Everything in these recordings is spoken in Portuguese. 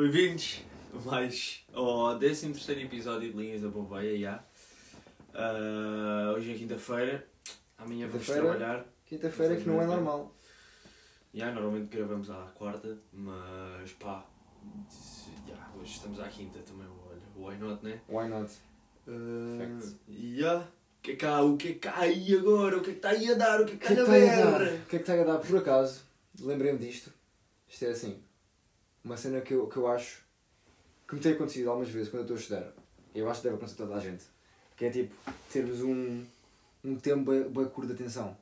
Bem-vindos mais ao 13 episódio de Linhas da Bombeia, já. Ah, hoje é quinta-feira, amanhã vamos trabalhar. Quinta-feira que não é normal. Já, normalmente gravamos à quarta, mas pá, já, hoje estamos à quinta também, olha, why not, né? Why not? Uh, Facts. já, o que é que há, o que é há aí agora, o que é que está aí a dar, o que é que que é está que a está a dar? O que é que está a dar? Por acaso, lembrei-me disto. Isto é assim. Uma cena que eu, que eu acho que me tem acontecido algumas vezes quando eu estou a estudar. Eu acho que deve acontecer a toda a gente. Que é tipo, termos um, um tempo bem, bem curto de atenção.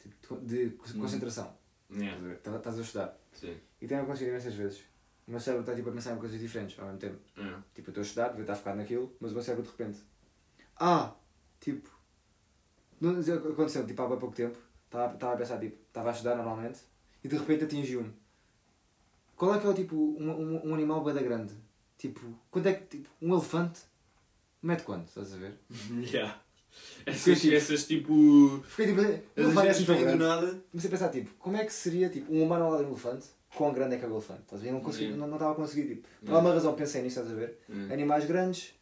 Tipo, de co- Hum. concentração. Yeah, Estás a ver? Estás a estudar. sim, E tem acontecido imensas vezes. O meu cérebro está tipo, a pensar em coisas diferentes ao mesmo tempo. yeah. Tipo, eu estou a estudar, devia estar focado naquilo, mas o meu cérebro de repente. Ah! Tipo. Não, aconteceu, tipo, há bem pouco tempo. Estava, estava a pensar, tipo, estava a estudar normalmente e de repente atingiu-me. Qual é que é o tipo, um, um, um animal bem da grande? Tipo, quanto é que. Tipo, um elefante mete quanto? Estás a ver? Yeah. Essas, tipo- essas tipo. Fiquei tipo. É assim tão grande. nada. Comecei a pensar, tipo, como é que seria tipo, um humano ao lado de um elefante? Quão grande é que é o elefante? Estás a ver? Eu não, consegui, não, não estava a conseguir, tipo. Por alguma razão pensei nisso, estás a ver? Animais grandes,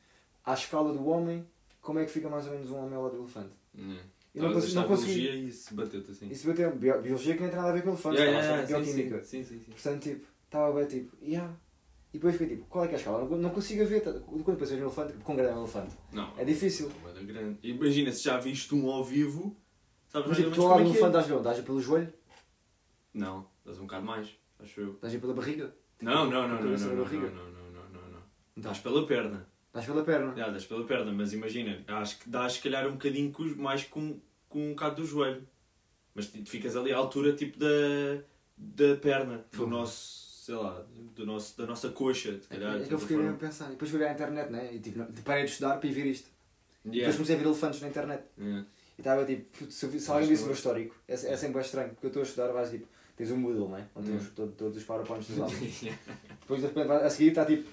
à escala do homem, como é que fica mais ou menos um homem ao lado do elefante? Eu não, consigo, não consegui. biologia e isso bateu-te assim. Isso bateu bio- biologia que nem tem nada a ver com elefantes, Yeah, estava yeah, só sim, bioquímica. Sim, sim, sim. Portanto, tipo, estava bem tipo, yeah. E depois fiquei tipo, qual é que é a escala? Não, não consigo ver, tá- quando pensas no elefante, com grande é um elefante. Não, É difícil. Grande. Imagina se já viste um ao vivo, sabes Mas tipo, tu como do é é. elefante dás onde? Dás pelo joelho? Não, dás um bocado mais, acho eu. Dás pela barriga? Não, não, não, não, não, não, não, não, não, não, não, não. Dás pela perna. dás pela perna. Já, dás pela perna, mas imagina, acho que dás se calhar um bocadinho mais com, com um bocado do joelho. Mas tipo, ficas ali à altura tipo da, da perna, do nosso, sei lá, do nosso, da nossa coxa, se calhar. É de que eu fiquei forma. a pensar. E depois fui a internet, né? E tipo, parei de estudar para ir ver isto. Depois Yeah. comecei a ver elefantes na internet. Yeah. E estava tipo, se, se alguém visse o meu histórico, é, é sempre estranho, porque eu estou a estudar, vais tipo, tens um Moodle, né? Onde Hum. tens todo- todos os PowerPoints dos alunos. Depois de repente a seguir está tipo,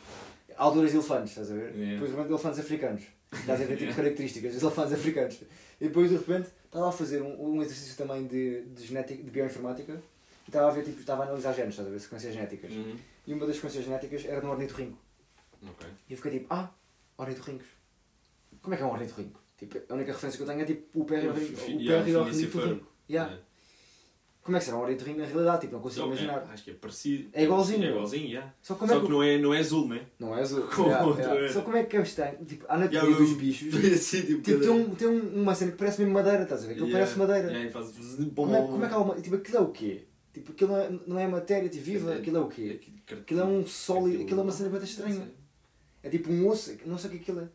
alturas de elefantes, estás a ver? Yeah. Depois de repente elefantes africanos. Estás a ver tipo características dos elefantes africanos. E depois de repente estava a fazer um, um exercício também de, de, genética, de bioinformática e estava a ver, tipo, estava a analisar genes, estás a ver, sequências genéticas. Uhum. E uma das sequências genéticas era no ornitorrinco. Ok. E eu fiquei tipo, ah, ornitorrincos. Como é que é um ornitorrinco? Tipo, a única referência que eu tenho é tipo o pé yeah, e o ornitorrinco. Yeah. Yeah. Como é que será um ornitorrinco na realidade? Tipo, não consigo Não, imaginar. é, acho que é parecido. É igualzinho. É igualzinho, yeah. Só como Só é que que... não é, não é azul, né? Não é azul. Como Yeah, outro yeah. é. Só como é que é estranho? Tipo, a anatomia Yeah, dos bichos... assim, tipo, Tipo, tem, um, tem um- uma cena que parece mesmo madeira, estás a ver? Aquilo Yeah. parece madeira. Yeah, faz- Como, é, como é que há uma... Tipo, aquilo é o quê? Tipo, aquilo não é, não é matéria tipo, viva, aquilo é o quê? Aquilo é um sólido, aquilo é uma cena bastante estranha. É tipo um osso, não sei o que aquilo é.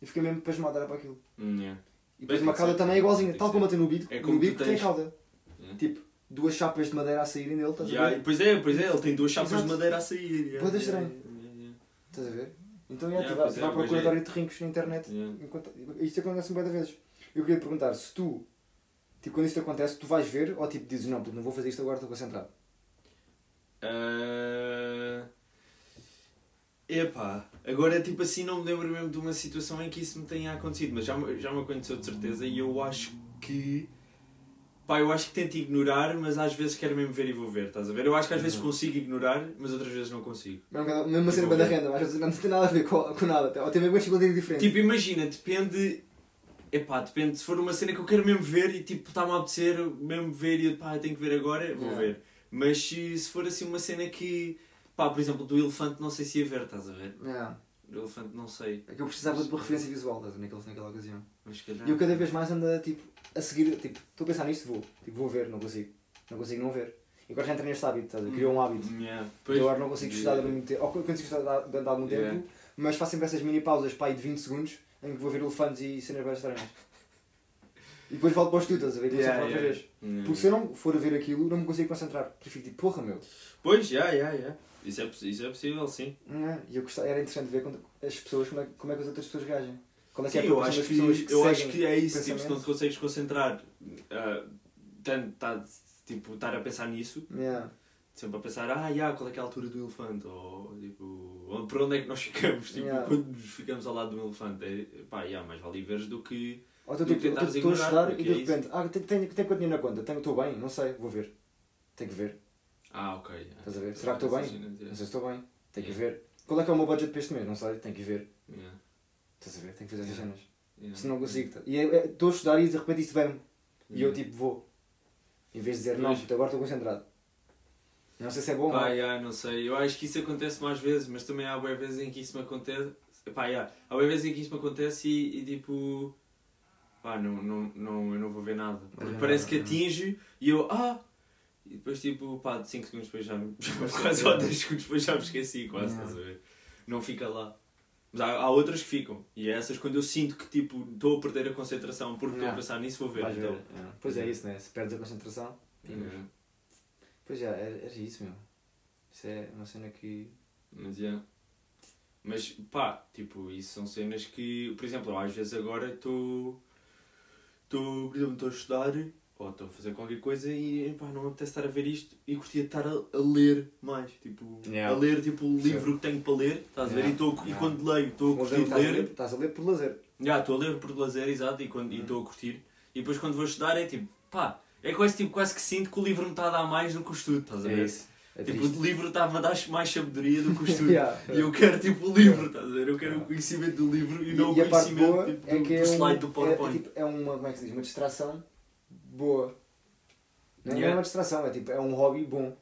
E fiquei mesmo pasmado a olhar para aquilo. Hum, yeah. E depois uma tem cauda também é igualzinha, Tem tal como tem no bico. É no bico tem tens. cauda. Yeah. Tipo, duas chapas de madeira a saírem dele, estás a Yeah, ver? e pois é, pois é, ele tem duas chapas Exato. de madeira a sair. Yeah, da yeah, estranho. yeah, yeah, Estás a ver? Então, é, Yeah, tipo, pois tu é, vai à pois procura é. de ornitorrincos na internet. yeah. Enquanto, isto acontece um bem de vezes. Eu queria perguntar, se tu, tipo, quando isto acontece, tu vais ver ou tipo dizes, não, puto, não vou fazer isto agora, estou concentrado. Ah, Epá, agora tipo assim não me lembro mesmo de uma situação em que isso me tenha acontecido, mas já, me- já me aconteceu de certeza e eu acho que. Pá, eu acho que tento ignorar, mas às vezes quero mesmo ver e vou ver, estás a ver? Eu acho que às vezes Uhum. consigo ignorar, mas outras vezes não consigo. Mesmo, mesmo assim, Vou bem da ver. renda, mas às vezes não tem nada a ver com, com nada. Ou tem mesmo uma disciplina diferente. Tipo, imagina, depende. Epá, depende. Se for uma cena que eu quero mesmo ver e tipo, está-me a apetecer mesmo ver e pá, tenho que ver agora, vou Yeah. ver. Mas se, se for assim uma cena que. Pá, por exemplo, do elefante não sei se ia ver, estás a ver? Yeah. Do elefante não sei. É que eu precisava de uma referência visual, estás a ver, naquela, naquela ocasião. Mas calhar. E eu cada vez mais ando tipo, a seguir, tipo, estou a pensar nisto, vou. Tipo, vou ver, não consigo. Não consigo não ver. E agora já entrei neste hábito, estás a ver? Criou um hábito. Yeah. Eu agora não consigo estudar durante muito tempo. Ou consigo estudar durante algum tempo, Yeah. mas faço sempre essas mini pausas aí de 20 segundos em que vou ver elefantes e cenas bem estranhas. E depois volto para os estás a ver? Yeah, yeah, vez. Yeah. Porque se eu não for a ver aquilo, não me consigo concentrar. Porque fico tipo, porra meu. Pois, já, já, já. Isso é, isso é possível, sim. E eu gostava, era interessante ver quando as pessoas, como é, como é que as outras pessoas reagem. Qual é que Sim, é a eu acho das pessoas que, que eu acho que é isso. Tipo, se não te consegues concentrar, ah, tanto tá, tipo, estar a pensar nisso, sempre a pensar, ah, yeah, qual é que é a altura do elefante? Ou, tipo, por onde é que nós ficamos? Tipo, Yeah. quando nos ficamos ao lado do elefante? É, pá, yeah, mais vale veres do que... Ou tentares estou a estudar e de é repente, ah, tenho, tenho, tenho quanto dinheiro na conta? Tenho- Estou bem? Não sei, vou ver. Tenho que ver. Ah, ok. Estás a ver? Será que estou bem? Não sei se estou bem. Tem que ver. Qual é que é o meu budget para este mês? Não sei, tem que ver. Yeah. Estás a ver? Tem que fazer essas cenas. Se não consigo. E é- é- estou a estudar e de repente isso vem-me. E eu tipo vou. Em vez de dizer, não, agora estou concentrado. Não sei se é bom ou não. yeah, não sei. Eu acho que isso acontece mais vezes, mas também há boas vezes em que isso me acontece. Pá, yeah. Há boas vezes em que isso me acontece e, e tipo. Pá, não, não, não, eu não vou ver nada. Porque parece que atinge e eu. Ah! E depois, tipo, pá, de 5 segundos depois já me. quase ou 10 segundos depois já me esqueci, quase, Yeah. estás a ver? Não fica lá. Mas há, há outras que ficam. E é essas quando eu sinto que, tipo, estou a perder a concentração porque estou a Yeah. pensar nisso, vou ver. Vais ver. Então. Yeah. Pois é isso, né? Se perdes a concentração. Yeah. Pois é, é, é isso, meu. Isso é uma cena que. Mas, yeah. Mas pá, tipo, isso são cenas que, por exemplo, às vezes agora estou. Estou, por exemplo, estou a estudar ou estou a fazer qualquer coisa e pá, não me apetece estar a ver isto e curtia estar a, a ler mais. Tipo, Yeah. a ler tipo, o Sim. livro que tenho para ler, estás a ver? Yeah. E, e Yeah. quando leio, estou a curtir a ler-. Estás a ler por lazer. Já, estou a ler por lazer, exato, e e Uhum. estou a curtir. E depois quando vou estudar é tipo, pá, é quase, tipo, quase que sinto que o livro me está a dar mais do que o estudo, estás a ver? É isso. É Tipo, triste. o livro está-me a dar mais sabedoria do que o estudo. Yeah, E eu quero tipo o livro, estás a ver? Eu quero o Yeah. conhecimento do livro e não o e parte conhecimento tipo, é do, é, do um, slide do é, é, PowerPoint. tipo, é uma, como é que se diz? Uma distração boa. Não é Yeah. uma distração, é tipo, é um hobby bom.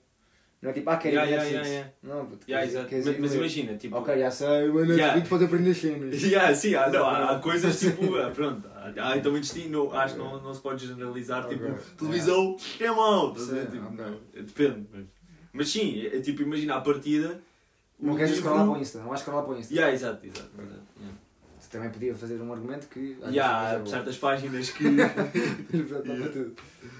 Não é tipo, ah, quero Yeah, yeah, Netflix. yeah, Não, puto, Yeah, queres- exato. queres Mas, mas imagina, tipo. Ok, já sei, mas Yeah. pode aprender cenas. Yeah, sim, há, não, há, há coisas tipo. ah, Pronto, há, há então intestino, acho que não, não se pode generalizar. Tipo, televisão é mau? Sim, Tipo, não, depende. Mas, mas sim, é, é tipo, imagina a partida. Não queres livro- escrolar para o Insta, não vais escrolar para o Insta. Yeah, exato, exato. exato yeah. Também podia fazer um argumento que. às Yeah, há é certas páginas que. Dá para tudo.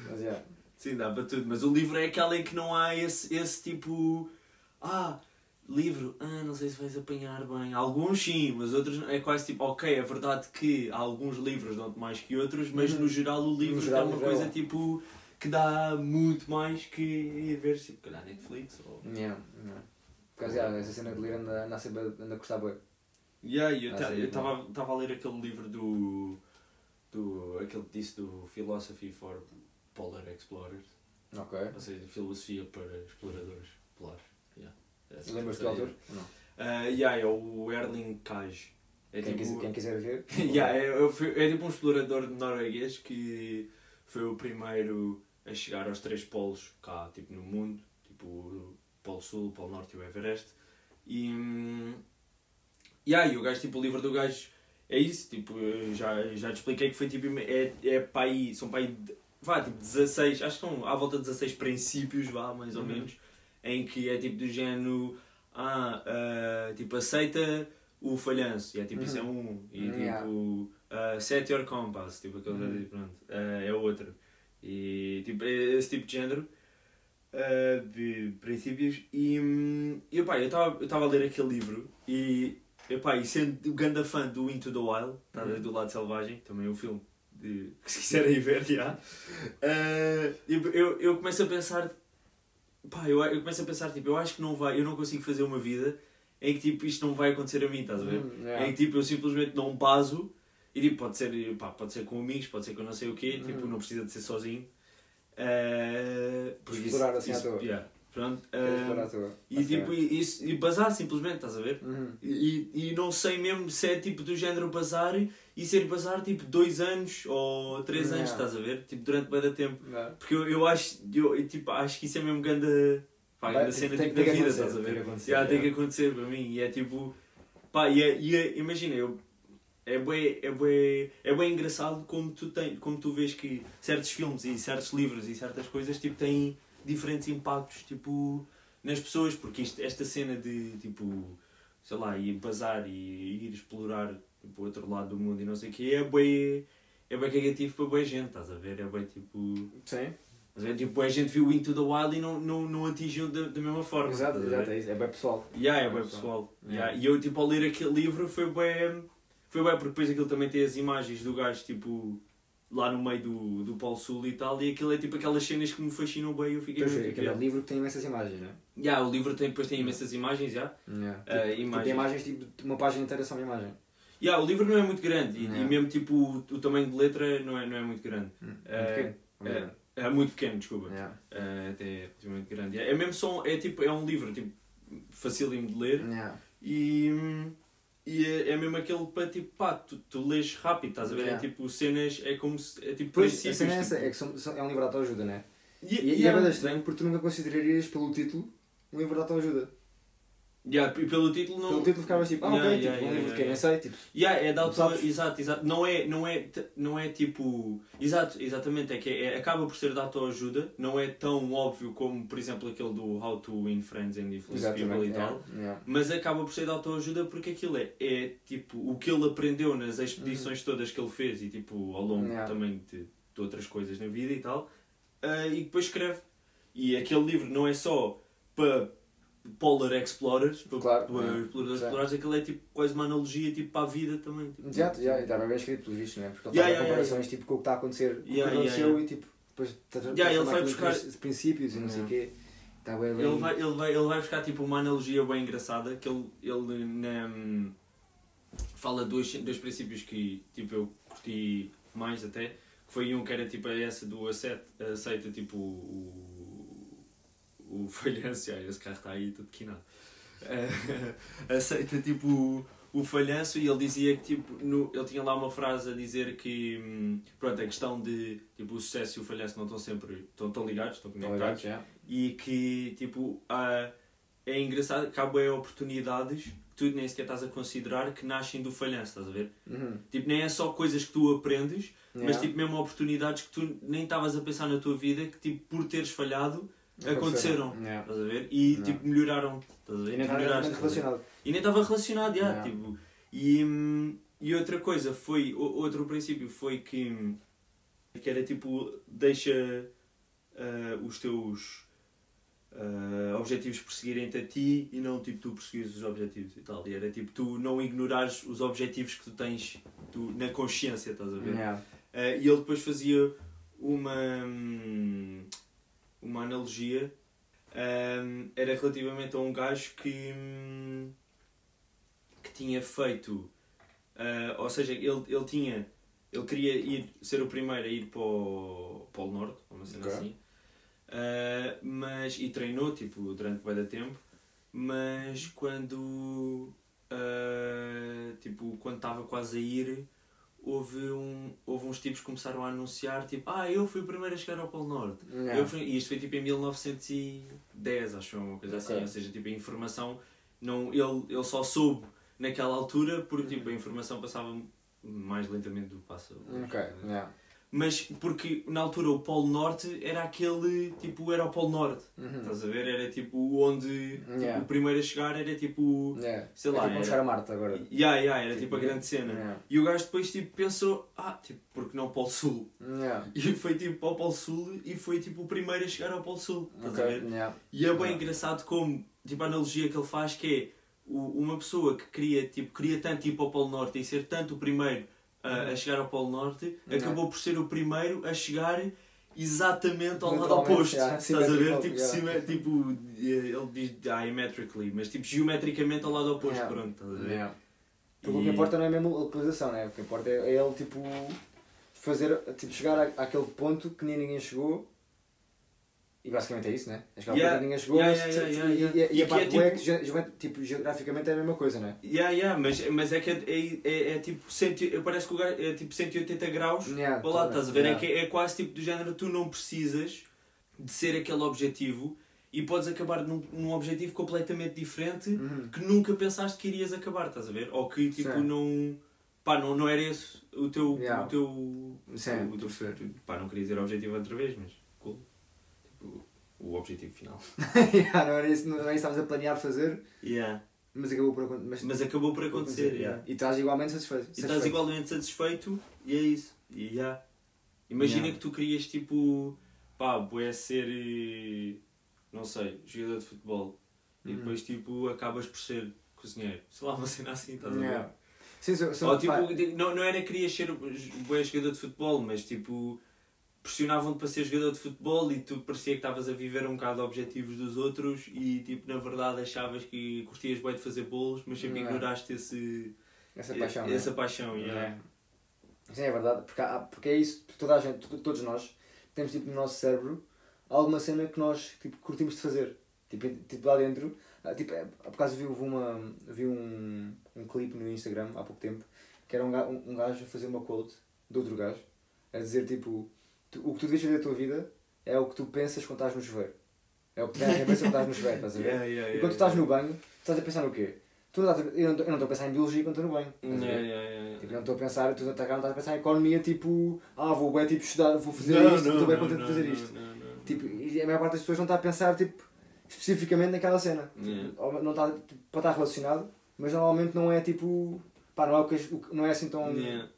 Mas yeah. Sim, dá para tudo, mas o livro é aquela em que não há esse, esse tipo. Ah, livro, ah, não sei se vais apanhar bem. Alguns sim, mas outros é quase tipo, ok, é verdade que alguns livros dão-te mais que outros, mas Uhum. no geral o livro geral, é uma é coisa bom. tipo que dá muito mais que ver, tipo, calhar Netflix ou. Yeah, yeah. Por causa, yeah, essa cena de ler anda, anda sempre a- anda a custar bem. Yeah, eu Ah, estava a ler aquele livro do. do aquele que disse do Philosophy for Polar Explorers, Ok. ou seja, filosofia para exploradores polares. Yeah. Essa Lembras-te do autor? Não. Uh, yeah, é o Erling Kaj. É, Quem, tipo, quiser, quem quiser ver. yeah, é, é, é tipo um explorador norueguês que foi o primeiro a chegar aos três polos cá, tipo no mundo, tipo o Polo Sul, o Polo Norte e o Everest. E, yeah, e o gajo, tipo, o livro do gajo é isso, tipo, já, já te expliquei que foi tipo, é, é para aí, são para aí, vá, tipo 16, acho que são à volta de 16 princípios, vá, mais ou Uhum. menos, em que é tipo do género, ah, ah, tipo, aceita o falhanço, e é tipo, isso é um, e Uhum. Yeah. tipo, ah, set your compass, tipo, aquele, Uhum. pronto, ah, é outro. E tipo, é esse tipo de género uh, de princípios e hum, e, epá, eu estava a ler aquele livro e, epá, e sendo grande fã do Into the Wild, tá Uhum. do lado selvagem, também é um filme de, que se quiserem ver já, uh, eu, eu, eu começo a pensar pá, eu, eu começo a pensar tipo, eu acho que não vai, eu não consigo fazer uma vida em que tipo isto não vai acontecer a mim, estás a ver? Hum, yeah. Em que tipo eu simplesmente não baso e tipo, pode ser, pá, pode ser com amigos, pode ser com não sei o quê, tipo, Uhum. não precisa de ser sozinho. Porque Explorar assim à toa. yeah, pronto. Tua. e tipo, e, isso, e bazar simplesmente, estás a ver? Uhum. E, e não sei mesmo se é tipo do género bazar e ser bazar tipo dois anos ou três anos, estás a ver? Tipo, durante bem da tempo. Yeah. Porque eu, eu acho, eu, eu, tipo, acho que isso é mesmo grande, pá, Vai, grande cena tem- tipo, tem da que vida, estás a tem ver? que acontecer, Yeah, tem que acontecer para mim. E é tipo, pá, e, é, e é- imagina, eu, é bem, é, bem, é bem engraçado como tu, tem, como tu vês que certos filmes e certos livros e certas coisas tipo, têm diferentes impactos tipo, nas pessoas, porque isto, esta cena de tipo, sei lá, ir bazar e ir explorar tipo, o outro lado do mundo e não sei o que é bem, é bem cagativo para boa gente, estás a ver? É bem tipo. Sim. Mas é tipo, a gente viu Into the Wild e não, não, não atingiu da, da mesma forma. Exato, exato, é isso. É bem pessoal. Yeah, é É bem pessoal. pessoal. Yeah. Yeah. E eu, tipo, ao ler aquele livro foi bem. Foi bem, porque depois aquilo também tem as imagens do gajo, tipo, lá no meio do, do Polo Sul e tal, e aquilo é tipo aquelas cenas que me fascinam bem e eu fiquei Pois muito é, aquele tipo, livro que tem imensas imagens, não é? yeah, o livro tem, depois tem imensas imagens, já. Yeah. Ah, Tipo, imagens. Tem imagens tipo de uma página inteira só uma imagem. Yeah, o livro não é muito grande e, Yeah. e mesmo tipo o, o tamanho de letra não é, não é muito grande. Hum, É, pequeno, é, obviamente. é muito pequeno, desculpa. Yeah. É, até é muito grande. É mesmo só, é tipo, é um livro, tipo, facílimo de ler. Yeah. E, e é, é mesmo aquele para tipo, pá, tu, tu lês rápido, estás a ver? Yeah. É tipo cenas, é como se. É tipo Pois, a princípios. cena é essa, tipo- é que são, são- é um livro de autoajuda, não é? E, E, e é yeah. bem estranho porque tu nunca considerarias pelo título um livro de autoajuda. Yeah, e pelo título não. Pelo título ficavas tipo, ah, Yeah, ok, yeah, tipo, um livro de quem? sei, tipo, Yeah, é da auto... Sabes? Exato, exato. Não é, não, é, não é tipo. Exato, exatamente. É que é, acaba por ser de autoajuda. Não é tão óbvio como, por exemplo, aquele do How to Win Friends and Influence People e tal. Mas acaba por ser de autoajuda porque aquilo é, é tipo o que ele aprendeu nas expedições todas que ele fez e tipo ao longo também de, de outras coisas na vida e tal. ah, e depois escreve. E aquele livro não é só para Polar Explorers, Claro, para yeah. exploradores Sim. explorados, aquilo é tipo quase uma analogia tipo, para a vida também. Tipo, Exato, já, e estava bem escrito pelo visto, não é? Porque ele Yeah, faz yeah, comparações tipo, com o que está a acontecer, com o que Yeah, yeah, aconteceu yeah. e tipo, depois tra- Yeah, ele vai buscar- princ- princípios e não sei o quê. Está bem, bem. Ele vai, ele, vai, ele vai buscar tipo uma analogia bem engraçada que ele, ele na, fala dois, dois princípios que tipo, eu curti mais até, que foi um que era tipo essa do aceita, aceita tipo o, o falhanço, ah, esse carro está aí tudo quinado. Eh, aceita tipo o, o falhanço e ele dizia que tipo, no, ele tinha lá uma frase a dizer que hum, pronto, a questão de tipo, o sucesso e o falhanço não estão sempre estão, estão ligados, estão conectados já. e que tipo ah, é engraçado que há bem oportunidades que tu nem sequer estás a considerar que nascem do falhanço, estás a ver? Uhum. Tipo, nem é só coisas que tu aprendes, mas Yeah. tipo mesmo oportunidades que tu nem estavas a pensar na tua vida que tipo por teres falhado aconteceram. Yeah. Estás a ver? E Yeah. tipo melhoraram. Estás a ver? E nem Tu está melhoraste, diretamente estás a ver? relacionado. E nem estava relacionado, já, Yeah. tipo, e, hum, e outra coisa foi, outro princípio foi que, que era tipo, deixa ah, os teus ah, objetivos perseguirem-te a ti e não tipo tu perseguires os objetivos e tal. E era tipo tu não ignorares os objetivos que tu tens tu, na consciência, estás a ver? Yeah. Ah, e ele depois fazia uma, hum, uma analogia. hum, era relativamente a um gajo que, hum, que tinha feito. ah, ou seja, ele, ele tinha. Ele queria ir, ser o primeiro a ir para o Polo Norte, uma cena Ok. assim. Ah, mas, e treinou tipo, durante bem da tempo. Mas quando. ah, tipo, quando estava quase a ir, houve, um, houve uns tipos que começaram a anunciar tipo, ah, eu fui o primeiro a chegar ao Polo Norte. Eu fui- e isto foi tipo em 1910, acho que foi uma coisa assim. Ou seja, tipo, a informação, não, ele, ele só soube naquela altura porque tipo, a informação passava mais lentamente do que passa. hoje. Ok, yeah. Mas porque na altura o Polo Norte era aquele, tipo, era o Polo Norte. Uhum. Estás a ver? Era tipo onde tipo, Yeah. o primeiro a chegar era tipo. Yeah. Sei É lá, tipo, vamos chegar era, a Marte agora. yeah, yeah, era Tipo, tipo a grande cena. Yeah. E o gajo depois tipo, pensou, ah, tipo, porque não Polo Sul? E foi tipo ao Polo Sul e foi tipo o primeiro a chegar ao Polo Sul. Estás a Ok, ver? E é bem engraçado como, tipo, a analogia que ele faz que é uma pessoa que queria, tipo, queria tanto ir para o Polo Norte e ser tanto o primeiro a, a chegar ao Polo Norte, acabou por ser o primeiro a chegar exatamente ao lado oposto. yeah, Estás a ver? Tipo, yeah. tipo, eh, ele diz diametrically, mas tipo geometricamente ao lado oposto. Yeah. Pronto, estás a ver? Yeah. Porque o E- que importa não é mesmo a localização, né? o que importa é é ele tipo fazer, tipo, chegar à- àquele ponto que nem ninguém chegou e basicamente é isso, né? É Yeah. ponto que ninguém chegou Yeah, yeah, e, yeah, e- e E a que parte é boa é tipo- que tipo, geograficamente é a mesma coisa, né? Yeah, yeah, mas, mas é que é, é, é, é tipo, cento, parece que o gajo é tipo 180 graus Yeah, para lá, toda- estás a ver? É, que é quase tipo do género, tu não precisas de ser aquele objetivo e podes acabar num, num objetivo completamente diferente Uhum. que nunca pensaste que irias acabar, estás a ver? Ou que tipo Sim. não. Pá, não, não era esse o teu. Yeah. O teu Sim, o, teu pá, não queria dizer objetivo outra vez, mas o objetivo final. Yeah, não era isso, não era isso que estávamos a planear fazer, Yeah. mas acabou por acontecer. Mas, Mas acabou por acontecer, yeah. E estás igualmente satisfeito. E estás igualmente satisfeito e é isso. E já. Imagina Yeah. que tu querias tipo, pá, bué ser, eh, não sei, jogador de futebol. E Uhum. depois tipo acabas por ser cozinheiro. Sei lá, uma cena assim, estás a ver? Yeah. Sim, sou, sou, Ou tipo, não, não era que querias ser bué jogador de futebol, mas tipo pressionavam-te para ser jogador de futebol e tu parecia que estavas a viver um bocado objetivos dos outros e tipo na verdade achavas que curtias bem de fazer bolos, mas sempre Yeah. ignoraste esse, essa paixão. né? essa paixão. yeah. É. Sim, é verdade, porque, há- porque é isso, toda a gente, to- todos nós, temos tipo no nosso cérebro alguma cena que nós tipo, curtimos de fazer. Tipo, tipo lá dentro, Ah, tipo, é, por acaso vi, vi, uma, vi um, um clipe no Instagram há pouco tempo que era um gajo, um gajo a fazer uma quote de outro gajo a dizer tipo tu- o que tu deves fazer da tua vida é o que tu pensas quando estás no chuveiro. É o que tu cabeça quando estás no chuveiro, estás a ver? Yeah, yeah, E quando tu estás no banho, estás a pensar no quê? Tu não estás eu não estou- a pensar em biologia quando estou no banho. Yeah, yeah, yeah. Tipo, não estou a pensar, tu não estás a pensar em economia, tipo, ah, vou bem, tipo, estudar, vou fazer Não, isto, não, estou bem contente de fazer isto. não, não. Tipo, e a maior parte das pessoas não está a pensar, tipo, especificamente naquela cena. Tipo, não está, tipo, pode estar relacionado, mas normalmente não é tipo, pá, não é, o que, não é assim tão,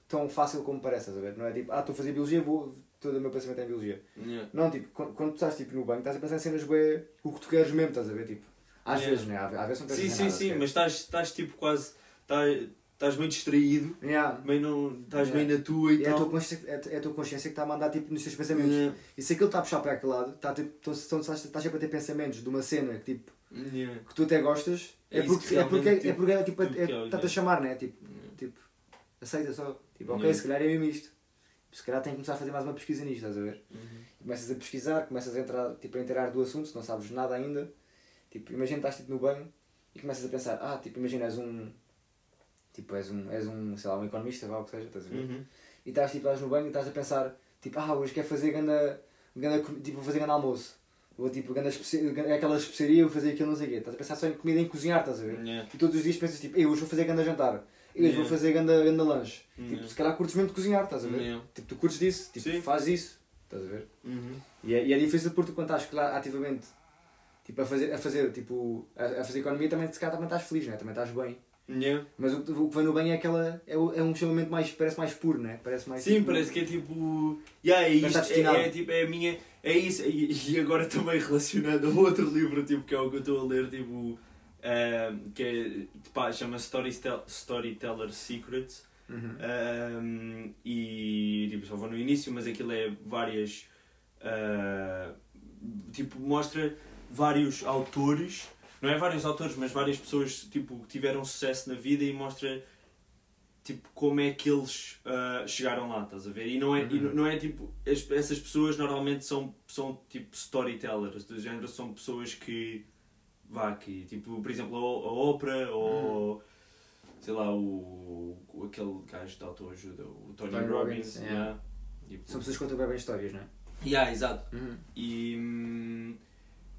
tão fácil como parece, estás a ver? Não é tipo, ah, estou a fazer biologia, vou, todo o meu pensamento é em biologia. Yeah. Não, tipo, quando, quando tu estás tipo, no banho, estás a pensar em cenas bem, o que tu queres mesmo, estás a ver? Tipo, às Yeah. vezes, né? Às vezes não pensas Sim, sim, nada, sim, sequer. mas estás, estás tipo quase. Estás, estás meio distraído, Yeah. meio não, estás Yeah. meio na tua e É a, tua tal. consciência, é, é a tua consciência que está a mandar tipo, nos teus pensamentos. Yeah. E se aquilo está a puxar para aquele lado, está, tipo, então, então, estás, estás sempre a ter pensamentos de uma cena que, tipo, Yeah. que tu até gostas, É é, porque, que é porque, realmente, é porque é, tipo, tudo que é é, está-te a ideal. chamar, né? Tipo, tipo, aceita só. Tipo, ok, se calhar é mesmo isto. Se calhar tenho que começar a fazer mais uma pesquisa nisto, estás a ver? Uhum. Começas a pesquisar, começas a entrar, tipo, a inteirar do assunto, se não sabes nada ainda. Tipo, imagina estás tipo, no banho e começas a pensar, ah, tipo, imagina, és um. Tipo, és um, és um, sei lá, um economista, vá o que seja, estás a ver? Uhum. E estás, tipo, estás no banho e estás a pensar, tipo, ah, hoje quero fazer ganda, ganda, tipo, vou fazer ganda almoço. Ou tipo, ganda especi- ganda- aquela especiaria, vou fazer aquilo, não sei o quê. Estás a pensar só em comida e em cozinhar, estás a ver? Yeah. E todos os dias pensas, tipo, eu hoje vou fazer ganda jantar. Eu hoje vou Yeah. fazer ganda, ganda lanche. Tipo, Yeah. se calhar curtes mesmo de cozinhar, estás a ver? Yeah. Tipo, tu curtes disso, tipo, Sim. fazes isso, estás a ver? Uhum. E é, e é difícil porque tu quando estás ativamente tipo, a, fazer, a fazer, tipo, a, a fazer economia também, se calhar também estás feliz, né? também estás bem. Yeah. Mas o, o que vem no bem é aquela. É, é um chamamento mais. parece mais puro, né? Parece mais. Sim, tipo, parece que é tipo. Yeah, é, isto, é, é, tipo, é a minha. É isso. E, e agora também relacionado a outro livro tipo, que é o que eu estou a ler, tipo. Que é. Pá, chama Storytel- Storyteller Secrets. Uhum. Ehm, e tipo, só vou no início, mas aquilo é várias. ah, tipo, mostra vários autores, não é vários autores, mas várias pessoas tipo, que tiveram sucesso na vida e mostra tipo, como é que eles ah, chegaram lá, estás a ver? E não é, e Uhum. não é tipo, as- essas pessoas normalmente são, são tipo storytellers, do género, são pessoas que, vá, que tipo, por exemplo, a, a Oprah ou sei lá, o, o- aquele gajo de autoajuda, o Tony, Tony Robbins, Robbins, yeah. yeah. Tipo, São pessoas que contam bem, bem histórias, não é? yeah, exato. Uhum. E, hum,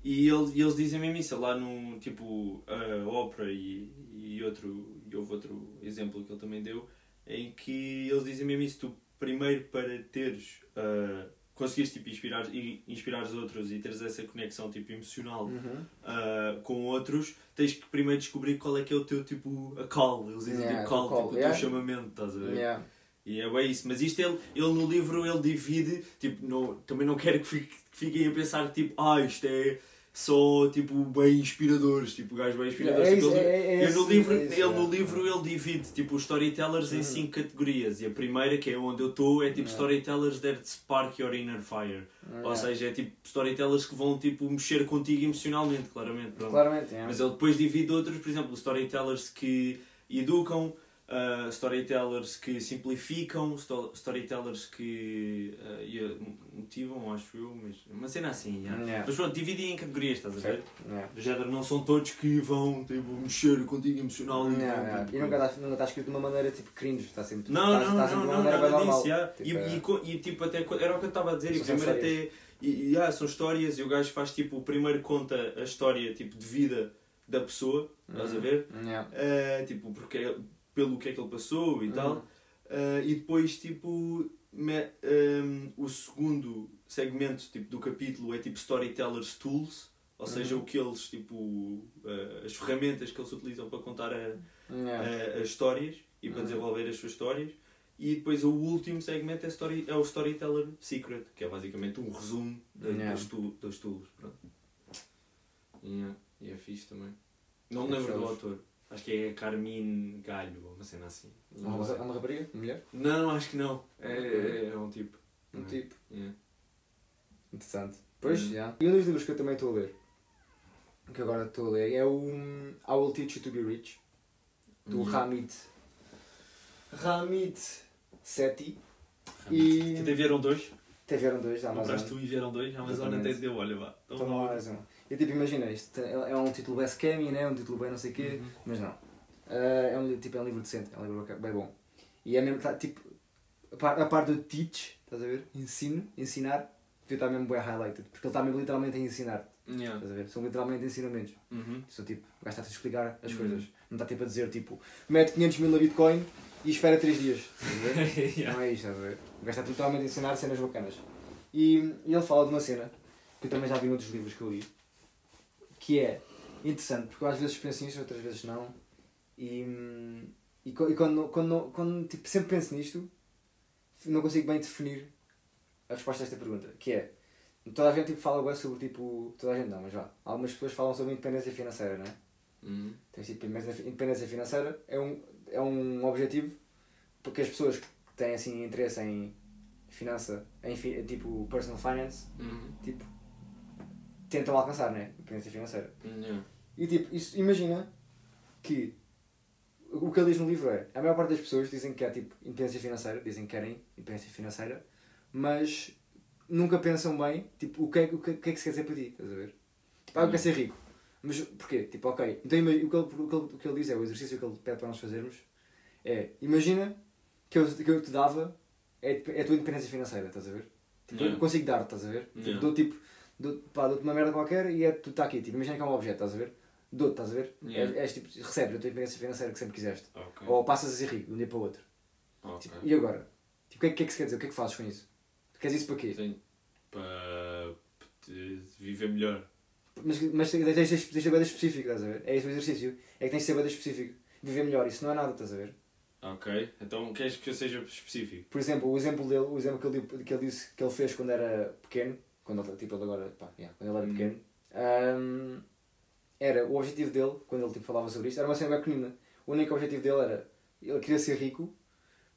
e eles, eles dizem mesmo isso lá no tipo a Oprah e, e outro e houve outro exemplo que ele também deu em que eles dizem mesmo isso tu primeiro para teres uh, conseguires tipo inspirar inspirar os outros e teres essa conexão tipo emocional Uhum. uh, com outros tens que primeiro descobrir qual é que é o teu tipo a call eles dizem Yeah, tipo call, call, tipo, yeah. o teu chamamento estás a ver Yeah. e é bem isso, mas isto ele, ele no livro ele divide, tipo, não, também não quero que, fique- que fiquem a pensar tipo, ah, isto é só tipo bem inspiradores, tipo gajos bem inspiradores. É Tipo, ele, é- é no livro, é ele é. no livro ele divide tipo os storytellers em Uhum. cinco categorias e a primeira, que é onde eu estou, é tipo storytellers that spark your inner fire. Ou seja, é tipo storytellers que vão tipo mexer contigo emocionalmente, claramente. Claramente. Mas ele depois divide outros, por exemplo, storytellers que educam, uh, storytellers que simplificam, sto- storytellers que uh, motivam, acho eu, mas uma cena assim. yeah. Yeah. Mas pronto, dividi em categorias, estás a ver? Do género, não são todos que vão tipo, mexer contigo emocional e Yeah, tipo, E nunca está, nunca está escrito de uma maneira tipo cringe, está sempre não, está, não, está sempre não, não, nada disso, yeah. Tipo, e, é- e, e, tipo, até, era o que eu estava a dizer, e primeiro até, e, yeah, são histórias, e o gajo faz tipo, o primeiro conta a história tipo, de vida da pessoa, estás a Uhum. ver? Yeah. Uh, tipo, porque, pelo que é que ele passou e Uhum. tal, Uh, e depois, tipo, me- um, o segundo segmento tipo, do capítulo é tipo Storytellers Tools, ou seja, Uhum. o que eles, tipo, uh, as ferramentas que eles utilizam para contar a, Yeah. a- as histórias e para Uhum. desenvolver as suas histórias. E depois o último segmento é, story, é o Storyteller Secret, que é basicamente um resumo Yeah. das, tu, das tools. Pronto. Yeah, E é fixe também. Não me É lembro do autor. Acho que é Carmine Galho, ou uma cena assim. É uma, é uma rapariga? Uma mulher? Não, acho que não. É, é, é um tipo. Um tipo. Yeah. Interessante. Pois, já. E um dos livros que eu também estou a ler, que agora estou a ler, é o I Will Teach You to Be Rich, do Uhum. Ramit. Ramit Sethi. E... E- Até vieram dois. Até vieram dois da Amazon. Compraste tu e vieram dois. A Amazon até deu, olha vá. Então, Toma mais um. E tipo, imagina, isto é é um título bem scammy, né? um título bem não sei o quê, Uhum. mas não. Ah, é, um, tipo, é um livro decente, é um livro bem bom. E é mesmo, tá, tipo, a par, a parte do teach, estás a ver? Ensino, ensinar, devia estar mesmo bem highlighted, porque ele está mesmo literalmente a ensinar, Yeah. estás a ver? São literalmente ensinamentos. Uhum. São tipo, o gajo está a explicar as Uhum. coisas. Não está tipo a dizer tipo, mete 500 mil a Bitcoin e espera 3 dias. Yeah. Não é isto, estás a ver? O gajo está totalmente a ensinar cenas bacanas. E, e ele fala de uma cena, que eu também já vi noutros livros que eu li, que é interessante, porque eu às vezes penso nisto, outras vezes não. E, e, e quando, quando, quando tipo, sempre penso nisto, não consigo bem definir a resposta a esta pergunta, que é, toda a gente tipo, fala bem sobre, tipo, toda a gente não, mas vá, algumas pessoas falam sobre independência financeira, não é? Uhum. Tens tipo, independência financeira é um, é um objetivo porque as pessoas têm assim interesse em finança, em tipo personal finance, Uhum. tipo, tentam alcançar, né? Independência financeira. Yeah. E tipo, isso, imagina que o que ele diz no livro é, a maior parte das pessoas dizem que quer tipo independência financeira, dizem que querem independência financeira, mas nunca pensam bem, tipo, o que é, o que, o que é que se quer dizer para ti, estás a ver? Tipo, ah, eu quero ser rico. Mas porquê? Tipo, ok. Então o que, ele, o, que ele, o que ele diz é, o exercício que ele pede para nós fazermos é, imagina que eu, que eu te dava é, é a tua independência financeira, estás a ver? Tipo, Yeah. eu consigo dar, estás a ver? Tipo, Yeah. dou tipo, dou, pá, dou-te uma merda qualquer e é, tu está aqui, tipo, imagina que é um objeto, estás a ver? Dou-te, estás a ver? Yeah. És, és, tipo, recebes a tua independência financeira que sempre quiseste. Ok. Ou passas a ser rico de um dia para o outro. Ok. Tipo, e agora? Tipo, o que é, que é que se quer dizer? O que é que fazes com isso? Queres isso para quê? Sim. Para viver melhor. Mas, mas tens tens- tens de ser bem específico, estás a ver? É esse o exercício. É que tens de ser bem específico. Viver melhor, isso não é nada, estás a ver? Ok. Então queres que eu seja específico? Por exemplo, o exemplo dele, o exemplo que ele, que ele disse que ele fez quando era pequeno, quando ele, tipo, ele agora, pá, yeah, quando ele era Uhum. pequeno, ahm, era, o objetivo dele, quando ele tipo, falava sobre isto, era uma cena bem pequenina. O único objetivo dele era, ele queria ser rico,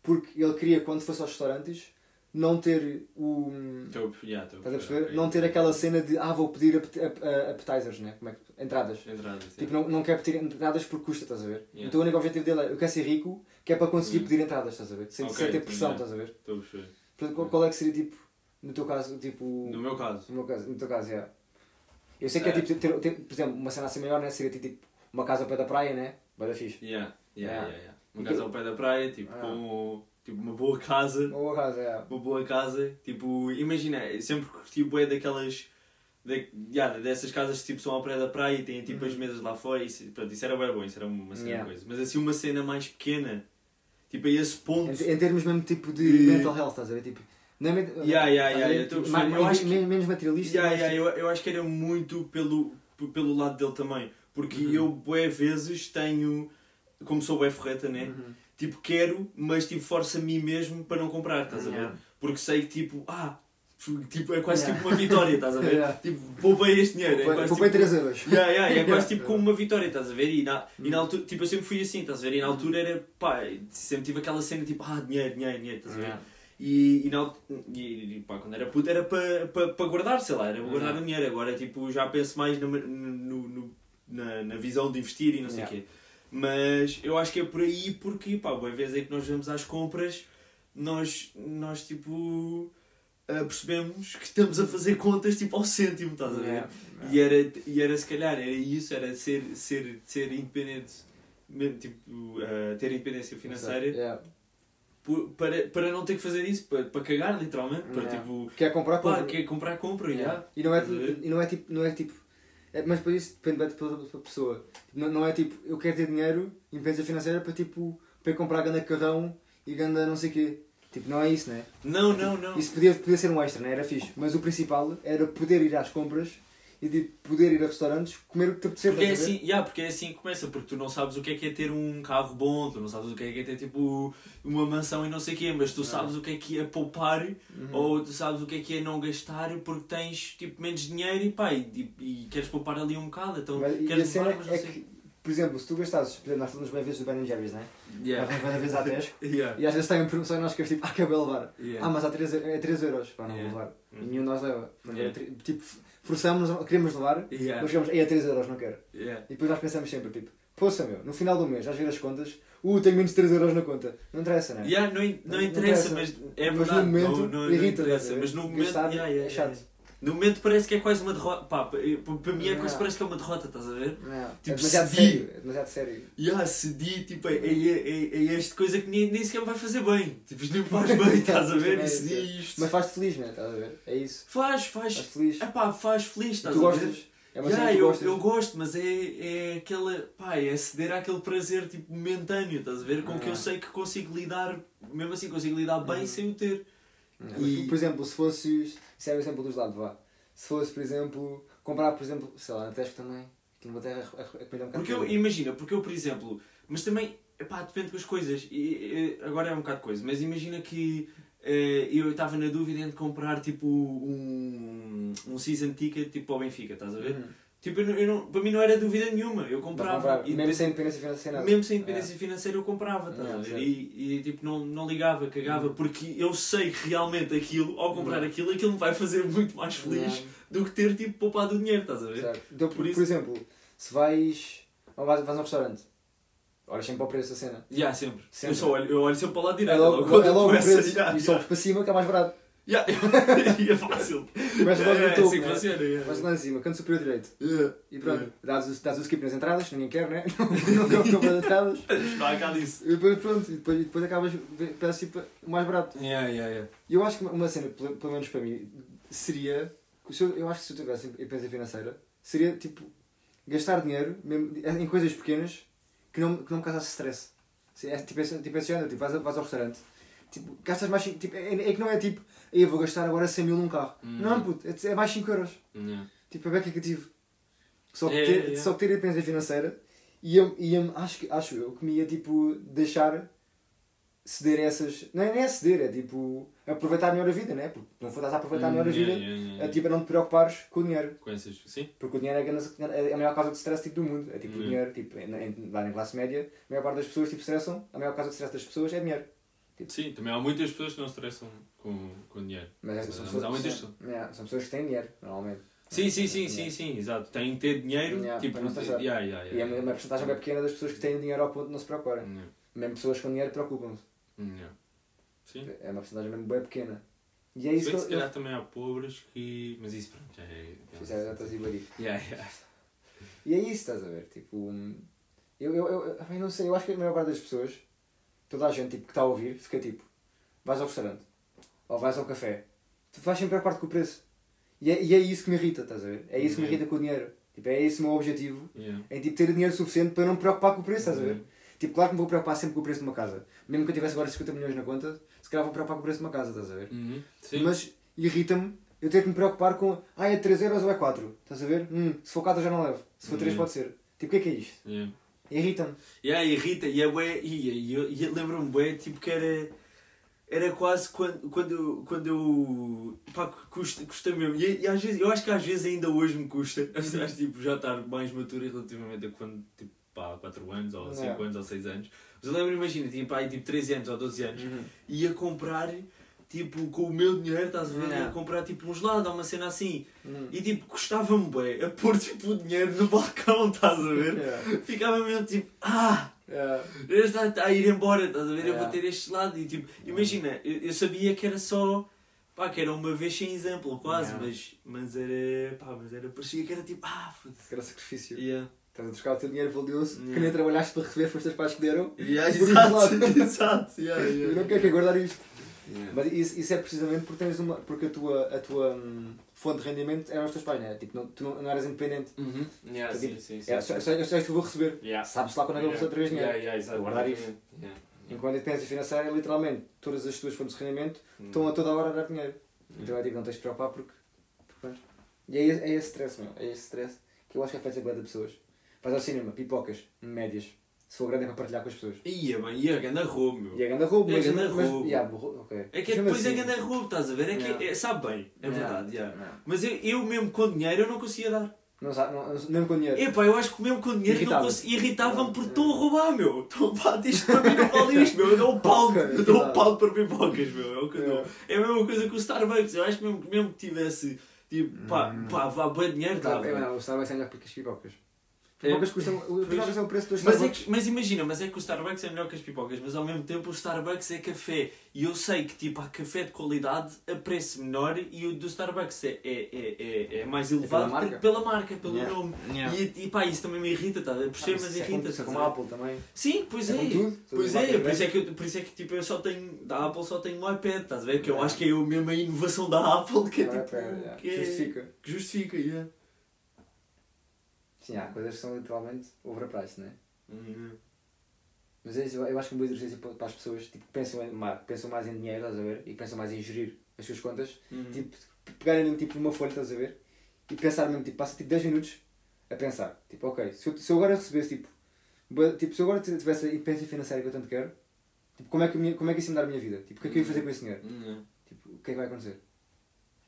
porque ele queria, quando fosse aos restaurantes, não ter o... Yeah, Estás a perceber? Não ter aquela cena de, ah, vou pedir appetizers, né? Como é que... Entradas. Entradas. yeah. Tipo, não, não quer pedir entradas porque custa, estás a ver? Yeah. Então o único objetivo dele é, eu quero ser rico, que é para conseguir Hum. pedir entradas, estás a ver? Sem, Ok, sem ter pressão, yeah. estás a ver? Estou a qual, é que seria, tipo, no teu caso, tipo... No meu caso. No meu caso, no teu caso, é. Eu sei que é, É. tipo, ter, ter, por exemplo, uma cena assim maior, né? Seria tipo, uma casa ao pé da praia, né? Vai da fixe. Yeah. Yeah, Yeah. yeah, yeah. Uma casa ao pé da praia, tipo, Ah. com tipo, uma boa casa. Uma boa casa, é. Uma boa casa. Tipo, imagina, sempre curti bué daquelas. De, yeah, dessas casas que tipo, são ao pé da praia e têm tipo Uhum. as mesas lá fora. E, isso- pronto, isso era bem bom, isso era uma cena Yeah. coisa. Mas assim, uma cena mais pequena, tipo, a esse ponto. Em, em termos mesmo, tipo, de De- mental health, estás a ver? Tipo, não é... men- Yeah, yeah, yeah, ver? Tipo, Eu acho que- Menos materialista. Yeah, yeah, tipo, eu, eu acho que era muito pelo, pelo lado dele também. Porque Uhum. eu, bué vezes, tenho. Como sou bué ferreta, né? Uhum. Tipo, quero, mas tipo, forço a mim mesmo para não comprar, estás a ver? Porque sei que, tipo, ah, tipo, é quase Yeah. tipo uma vitória, estás a ver? Yeah. Tipo, poupei este dinheiro. É Poupei quase, poupei tipo, 3 euros. Yeah, yeah, é quase tipo como uma vitória, estás a ver? E na, e Uhum. na altura, tipo, eu sempre fui assim, estás a ver? E na altura era, pá, sempre tive aquela cena tipo, ah, dinheiro, dinheiro, dinheiro, estás a ver? E, e, na, e, e pá, quando era puto era para pa, pa guardar, sei lá, era para guardar Uhum. o dinheiro. Agora tipo, já penso mais no, no- no- na, na visão de investir e não sei o quê. Mas eu acho que é por aí porque, pá, boa vez é que nós vamos às compras, nós, nós tipo, percebemos que estamos a fazer contas tipo ao cêntimo, estás a ver? Yeah. E, era, e era se calhar, era isso, era ser, ser, ser independente, mesmo, tipo, ah, ter independência financeira Yeah. por- para, para não ter que fazer isso, para, para cagar literalmente, para Yeah. tipo, Quer comprar, pá, compra. quer comprar, compra, Yeah. yeah. E não é, ver? e não é tipo. Não é tipo é- mas para isso depende bem de toda a pessoa. Não, não é tipo, eu quero ter dinheiro, independência financeira, para tipo, para comprar ganda carrão e ganda não sei o quê. Tipo, não é isso, né? Não, não, não. Isso podia, podia ser um extra, né? Era fixe. Mas o principal era poder ir às compras e tipo, poder ir a restaurantes, comer o que te apetecer. Porque é, assim, yeah, porque é assim que começa, porque tu não sabes o que é que é ter um carro bom, tu não sabes o que é que é ter tipo uma mansão e não sei o quê, mas tu sabes o que é que é poupar Uhum. ou tu sabes o que é que é não gastar porque tens tipo menos dinheiro e pá, e, e queres poupar ali um bocado, então Mas, e queres levar, mas não é sei. que, por exemplo, se tu gastasses, por exemplo, nós falamos bem vezes do Ben Jerry's, né? Yeah. Nós vamos vezes à Tesco Yeah. e às vezes tem uma promoção e nós queremos tipo, ah, quero levar. Yeah. Ah, mas há 3, é 3 euros. Pá, não Yeah. vou levar. E Uhum. nenhum de nós leva. Yeah. é tri- Tipo, forçamos, queremos levar, Yeah. mas chegamos, é 3 euros, não quero. Yeah. E depois nós pensamos sempre, tipo, poça meu, no final do mês, vais ver as contas, uh, tenho menos de 3 euros na conta. Não interessa, né? Yeah, não, não Não interessa, interessa. mas é Mas verdade, no momento, não, não, não irrita, interessa, estás a ver? mas no momento é chato. Yeah. No momento parece que é quase uma derrota. Pá, para mim é Não. quase parece que é uma derrota, estás a ver? Não, é Tipo, demasiado cedi. sério. É demasiado sério. E ah, cedi, tipo, é, é, é, é esta coisa que nem, nem sequer me vai fazer bem. Tipo, nem me faz bem, estás a ver? E cedi isto. Mas faz-te feliz, né? Estás a ver? É isso. Faz, faz. Faz-te feliz. É pá, faz feliz, estás tu a ver? gostas? É uma Yeah, eu, eu gosto, mas é, é aquela. pá, é ceder àquele prazer tipo momentâneo, estás a ver? Com que eu Ah. sei que consigo lidar, mesmo assim consigo lidar bem Uhum. sem o ter. Não, E- mas, Por exemplo, se fosses. Isso é o exemplo dos lados, vá. Se fosse, por exemplo, comprar, por exemplo, sei lá, na Tesco também. Aqui na Inglaterra a comida é um bocado Porque eu, imagina, porque eu, por exemplo, mas também, pá, depende das coisas. E, agora é um bocado de coisa, mas imagina que eh, eu estava na dúvida entre comprar tipo um, um season ticket tipo ao Benfica, estás a ver? Uhum. Tipo, eu não, eu não- para mim não era dúvida nenhuma, eu comprava. E mesmo sem independência financeira. mesmo sem independência financeira eu comprava, estás a Yeah, ver? certo. E, e tipo, não, não ligava, cagava, Uhum. porque eu sei que realmente aquilo, ao comprar Uhum. aquilo, aquilo me vai fazer muito mais feliz Yeah. do que ter tipo poupado o dinheiro, estás a ver? Certo. Então, por, Por por, isso- exemplo, se vais, vais, vais a um restaurante, olhas sempre para o preço da cena. Yeah, sempre. Sempre. Eu, só olho, eu olho sempre para o lado É direito. logo, quando é logo o preço yeah, e sobes para cima que é mais barato. Yeah. E é fácil. Começas logo É, no é topo, assim que né? funciona. yeah. Lá em cima, canto superior direito. Yeah. E pronto, Yeah. dás, o- dás o skip nas entradas, ninguém quer, né? Não quer comprar as entradas. Não há cá disso. E depois pronto, e depois, depois acabas, peças tipo o mais barato. Yeah, yeah, yeah. E eu acho que uma- cena, pelo, pelo menos para mim, seria. se eu, eu acho que se eu tivesse independência financeira, seria tipo gastar dinheiro mesmo, em coisas pequenas que não, que não me causasse stress. É, tipo, tipo esse género, tipo, vais, vais ao restaurante, tipo, gastas mais. cinco- Tipo, é, é que não é tipo, "Ei, eu vou gastar agora 100 mil num carro. Hum. Não, puto, é, é mais 5 euros. Yeah. Tipo, é bem aplicativo. Só que É, ter, é. só que ter independência financeira ia, ia acho, que- acho eu que me ia tipo deixar ceder essas. Não é nem é ceder, é tipo aproveitar melhor a vida, né? Porque não for estás a aproveitar melhor a vida, Yeah, yeah, yeah, é tipo a não te preocupares com o dinheiro. Com essas, sim? Porque o dinheiro é é a maior causa de stress tipo, do mundo. É tipo o Hum. dinheiro, tipo, em- em- lá na classe média, a maior parte das pessoas tipo, estressam, a maior causa de stress das pessoas é dinheiro. Sim, também há muitas pessoas que não se estressam com, com dinheiro. Mas, é- Mas são, há pessoas, muitas são, é, são pessoas que têm dinheiro, normalmente. Sim, sim, sim, É, sim, é. sim, exato. Têm que ter dinheiro, Yeah, tipo, não estressar. yeah, yeah, E é yeah. uma, uma porcentagem bem pequena das pessoas que têm dinheiro ao ponto de não se preocuparem. Yeah, Mesmo pessoas com dinheiro preocupam-se. yeah. Sim. É uma porcentagem mesmo bem pequena. E é isso que se calhar também há pobres que. Mas isso pronto, já é. Isso é outras iguarias. Yeah, yeah. E é isso, estás a ver? Tipo, eu, eu, eu, eu não sei, eu acho que a maior parte das pessoas, toda a gente tipo, que está a ouvir, fica tipo, vais ao restaurante, ou vais ao café, tu vais sempre preocupar-te com o preço. E é, e é isso que me irrita, estás a ver? É isso que me Uhum. irrita com o dinheiro. Tipo, é esse o meu objetivo, Yeah. em tipo, ter dinheiro suficiente para não me preocupar com o preço, estás a ver? Uhum. Tipo, claro que me vou preocupar sempre com o preço de uma casa. Mesmo que eu tivesse agora 50 milhões na conta, se calhar vou preocupar com o preço de uma casa, estás a ver? Uhum. Mas irrita-me eu ter que me preocupar com ah, é 3 euros ou é 4. Estás a ver? Hum, se for 4 eu já não levo. Se for 3 Uhum. pode ser. Tipo, o que é que é isto? Yeah. Irrita-me. Yeah, irrita, e é bué, e, e, e lembro-me bué, tipo que era, era quase quando, quando, quando eu, pá, custa, custa mesmo, e, e às vezes, eu acho que às vezes ainda hoje me custa, apesar de tipo, já estar mais maturo relativamente a quando, tipo, pá, há 4 anos, ou 5 Yeah. anos, ou 6 anos, mas eu lembro, imagina, tinha pá, aí, tipo 13 anos ou 12 anos, ia comprar, tipo, com o meu dinheiro, estás a ver, Yeah. comprar tipo um gelado ou uma cena assim, Hum. e tipo, custava-me bué a pôr tipo o dinheiro no balcão, estás a ver? Yeah. Ficava mesmo tipo, ah, Yeah. está a ir embora, estás a ver? Eu vou ter este lado. E tipo, imagina, eu, eu sabia que era só. Pá, que era uma vez sem exemplo, quase, mas, mas era. Pá, mas era. Parecia que era tipo. Ah, foda-se. Que era sacrifício. Yeah. Estás a buscar o teu dinheiro valioso Yeah. que nem trabalhaste para receber, foste os pais que deram. Yeah, exato, exato. Yeah, Eu yeah. não quero que guardar isto. Yeah. Mas isso, isso é precisamente porque tens uma. Porque a tua, a tua hum, fonte de rendimento eram os teus pais, não é? Tipo, não, tu não, não eras independente. Uhum. Yeah, Então, sim, tipo, sim, sim. É, só, só, só isto que eu vou receber. Yeah. Sabes lá quando é que eu vou receber outra vez dinheiro. Yeah, yeah, exato. Guardar isso. Yeah. Enquanto a independência financeira é literalmente todas as tuas fontes de rendimento estão a toda hora a dar dinheiro. Então é tipo, não tens de preocupar porque. porque. E é, esse- é esse stress, meu. É esse stress que eu acho que afeta a de pessoas. Vais ao cinema, pipocas, médias. Se for grande é para partilhar com as pessoas. Ia bem, ia ganda roubo, meu. E é grande roubo, É mas. ganda mas, roubo. yeah, roubo, ok. É que Mas é depois é assim- ganda roubo, estás a ver? É que Yeah. é- sabe bem, é Yeah. verdade. yeah. Não. Mas eu, eu mesmo com dinheiro eu não conseguia dar. Não, sabe, não, mesmo com dinheiro. Epá, eu acho que mesmo com dinheiro não Irritava-te. consegui- irritava-me porque estão a roubar, meu. Estão a isto para mim não vale isto, meu. Eu dou um pau, eu dou um pau para pipocas, meu. É, o que eu Yeah. dou. é a mesma coisa que o Starbucks. Eu acho que mesmo, mesmo que tivesse, tipo, pá, Hum. pá, vá, bom dinheiro, Tá, dava. é, não, o Starbucks é melhor porque as pipocas. Pipocas custam. Pipocas é o preço dos Mas, é Starbucks. que- mas imagina, mas é que o Starbucks é melhor que as pipocas, mas ao mesmo tempo o Starbucks é café. E eu sei que tipo, há café de qualidade a preço menor e o do Starbucks é, é, é, é, é mais elevado pela marca? pela marca, pelo Yeah. nome. Yeah. E, e pá, isso também me irrita, tá? por ser, Ah, mas é irrita. Isso é como a? Apple também. Sim, pois É é. com tudo. Pois é, por isso é, que eu, por isso é que tipo, eu só tenho, da Apple só tenho um iPad, estás a ver? Que eu acho que é a inovação da Apple que é é tipo. que é- Justifica. Que justifica, yeah. Sim, há coisas que são literalmente overpriced, não é? Uhum. Mas é isso, eu acho que um bom exercício para as pessoas tipo, que pensam, em, pensam mais em dinheiro, estás a ver? E pensam mais em gerir as suas contas, Uhum. tipo, pegarem tipo, numa folha, estás a ver? E pensar mesmo, tipo, passa tipo 10 minutos a pensar. Tipo, ok, se eu, se eu agora recebesse, tipo, tipo, se eu agora tivesse a independência financeira que eu tanto quero, tipo, como é que, a minha, como é que isso ia mudar a minha vida? Tipo, o que é que eu ia fazer com esse dinheiro? Uhum. Tipo, o que é que vai acontecer?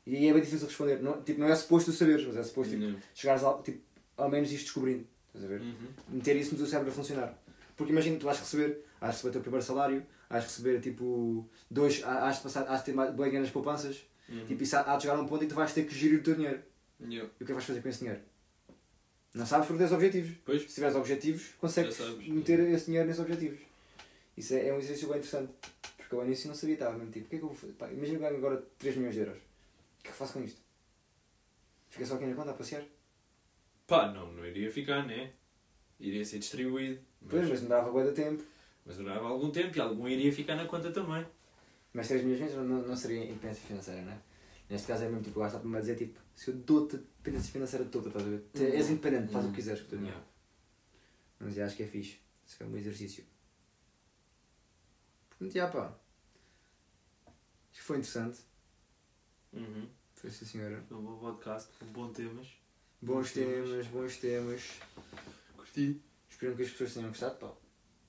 E aí é bem difícil responder. Não, tipo, não é suposto tu saberes, mas é suposto tipo, Uhum. chegares ao, tipo, ao menos isto descobrindo. Estás a ver? Uhum. Meter isso no teu cérebro a funcionar. Porque imagina, tu vais receber, vais receber o teu primeiro salário, vais receber tipo dois, de passar, de ter boas ganhas poupanças, Uhum. tipo, isso há de chegar a um ponto em que tu vais ter que gerir o teu dinheiro. Yeah. E o que é vais fazer com esse dinheiro? Não sabes porque tens objetivos. Pois. Se tiveres objetivos, consegues sabes. meter esse dinheiro nesses objetivos. Isso é, é um exercício bem interessante. Porque eu ao início não sabia, estava mesmo tipo, o que é que eu vou fazer? Pá, imagina que eu ganho agora 3 milhões de euros. O que é que eu faço com isto? Fica só aqui na conta a passear? Pá, não, não iria ficar, né? Iria ser distribuído. Pois, Mas, mas me dava boa de tempo. mas durava algum tempo e algum iria ficar na conta também. Mas 3 milhões não, não, não seria independência financeira, não é? Neste caso é mesmo tipo, lá está para dizer tipo, se eu dou-te a independência financeira toda, estás a ver? Tu És independente, faz o que quiseres com o teu dinheiro. Mas eu acho que é fixe. Isso é um exercício. Portanto, já pá. Acho que foi interessante. Uhum. Foi sim senhora. Foi um bom podcast, com bons temas. Bons temas. temas, bons temas. Curti. Esperamos que as pessoas tenham gostado, pá.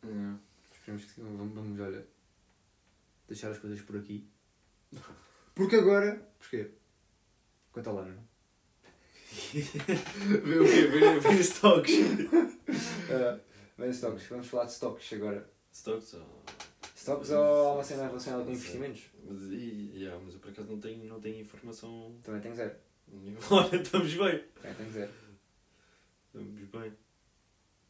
Yeah. Esperamos que sim. Vamos, vamos, olha, deixar as coisas por aqui. Porque agora... Porquê? Conta lá, não é? Vê o quê? Vê, vê stocks. Uh, stocks. Vamos falar de stocks agora. Stocks ou... Stocks ou uma cena relacionada com investimentos? Mas, e, yeah, mas eu por acaso não tenho, não tenho informação Também tenho zero. Olha, estamos bem. Também tenho zero. Estamos bem.